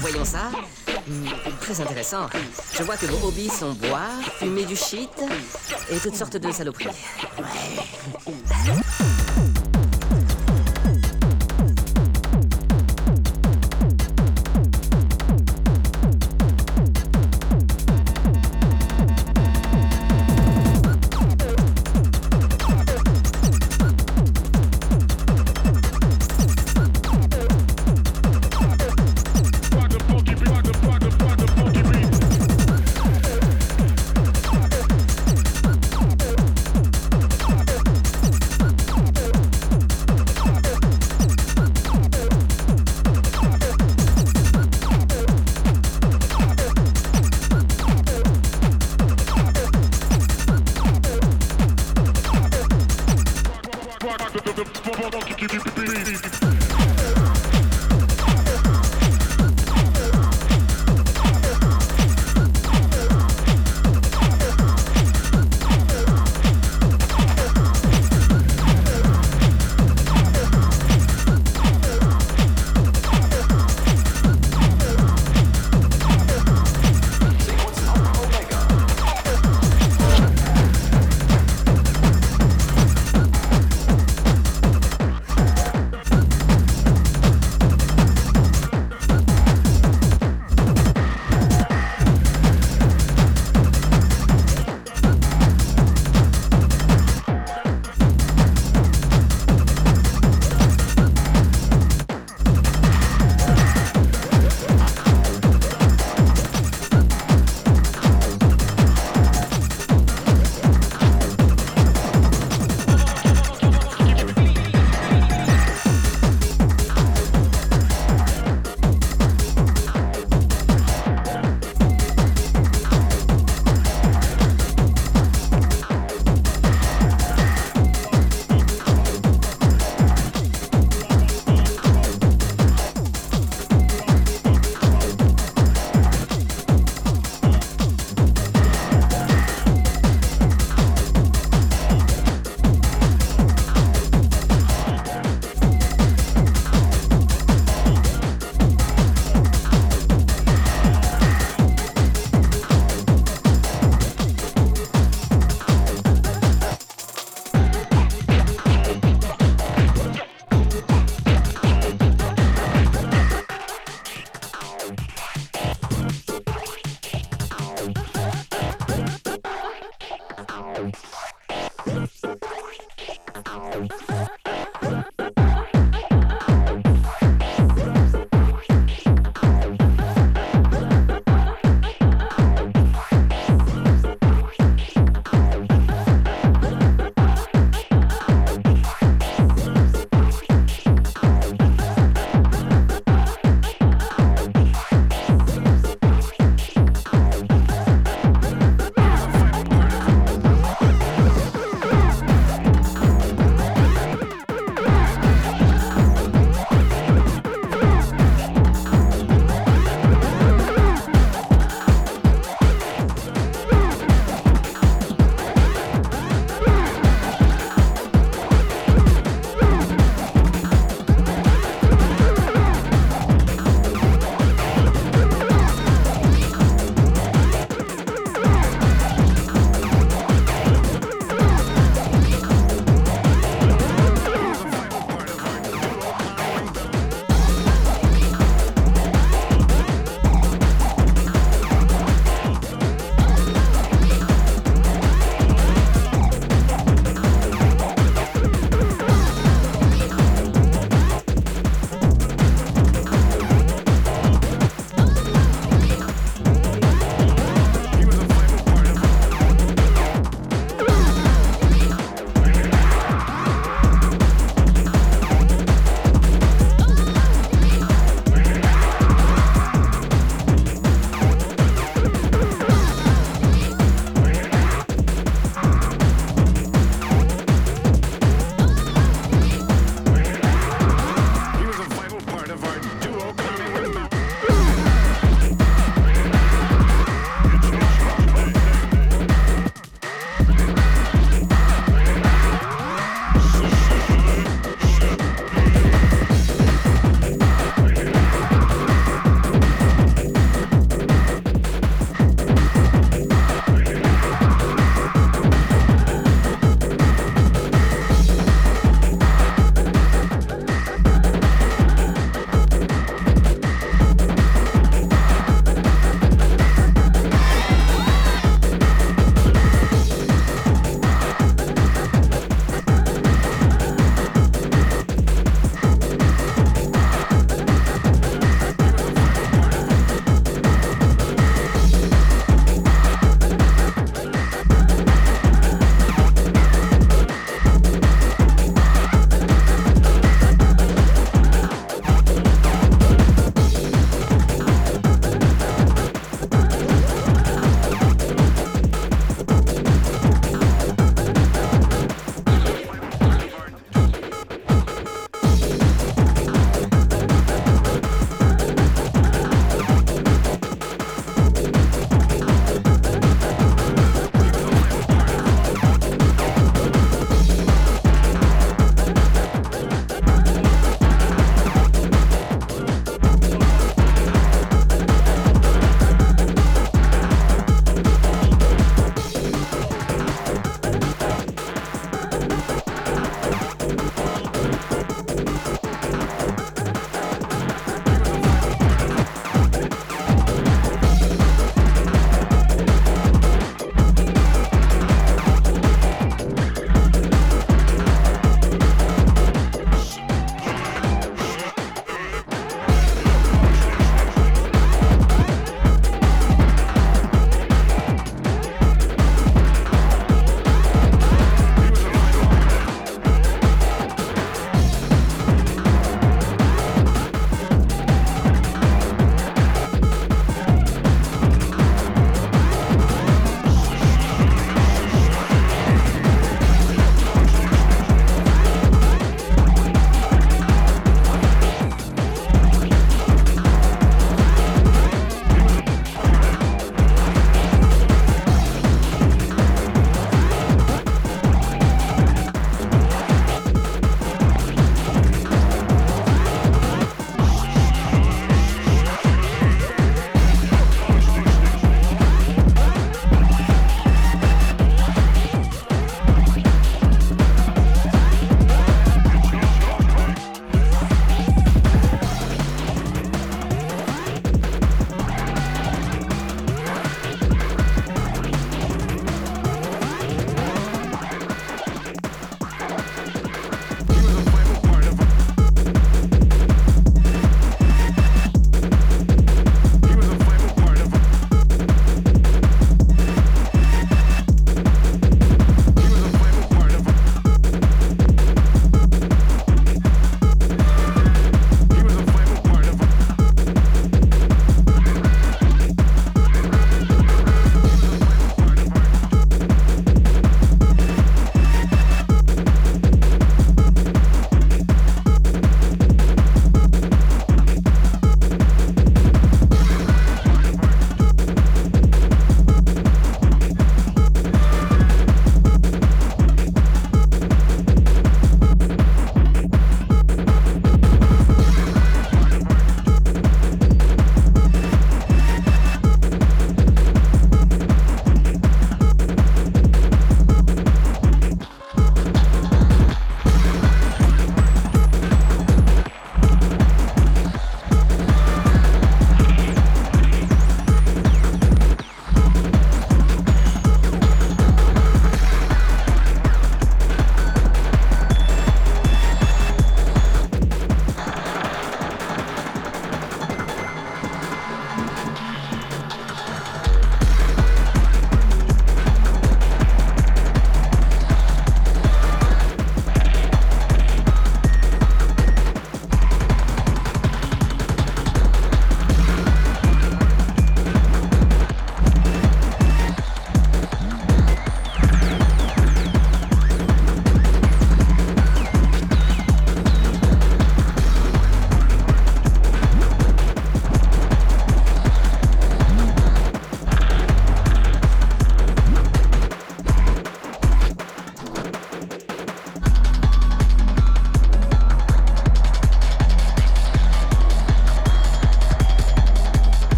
Voyons ça. Hmm, très intéressant. Je vois que vos hobbies sont boire, fumer du shit et toutes sortes de saloperies. Ouais.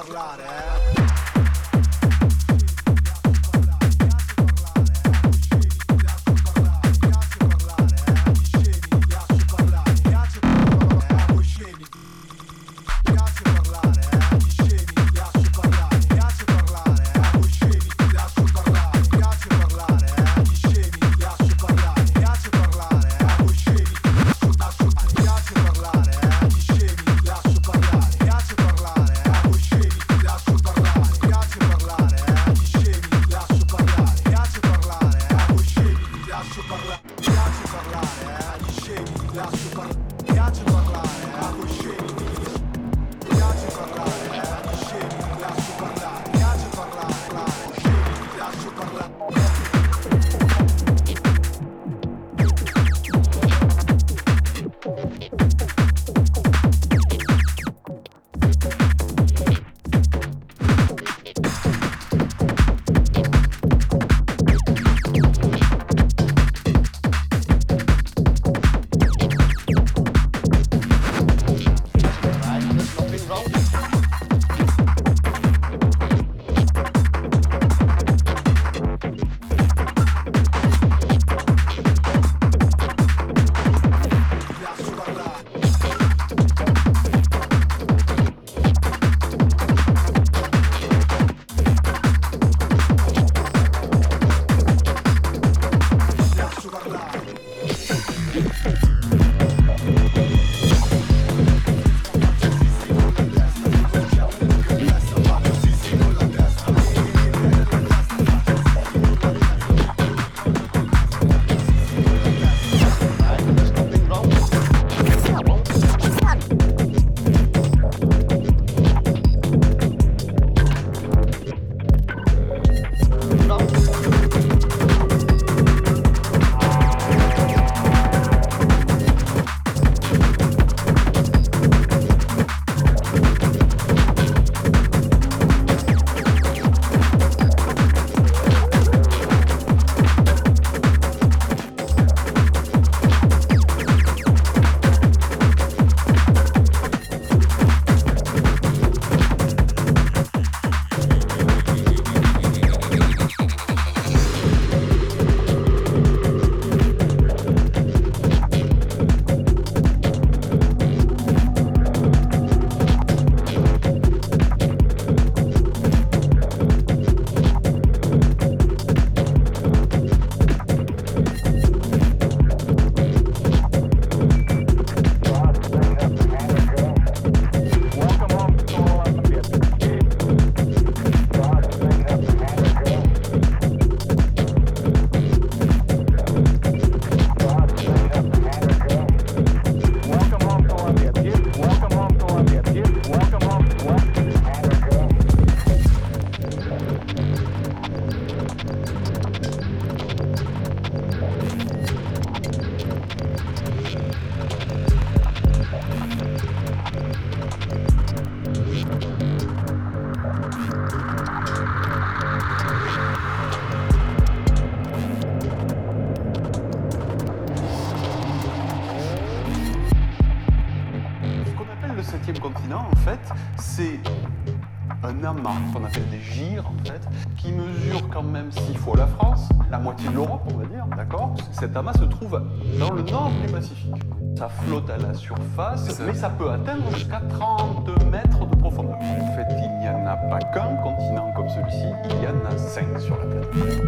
Parlare, eh? Mais ça peut atteindre jusqu'à 30 mètres de profondeur. En fait, il n'y en a pas qu'un continent comme celui-ci, il y en a cinq sur la planète.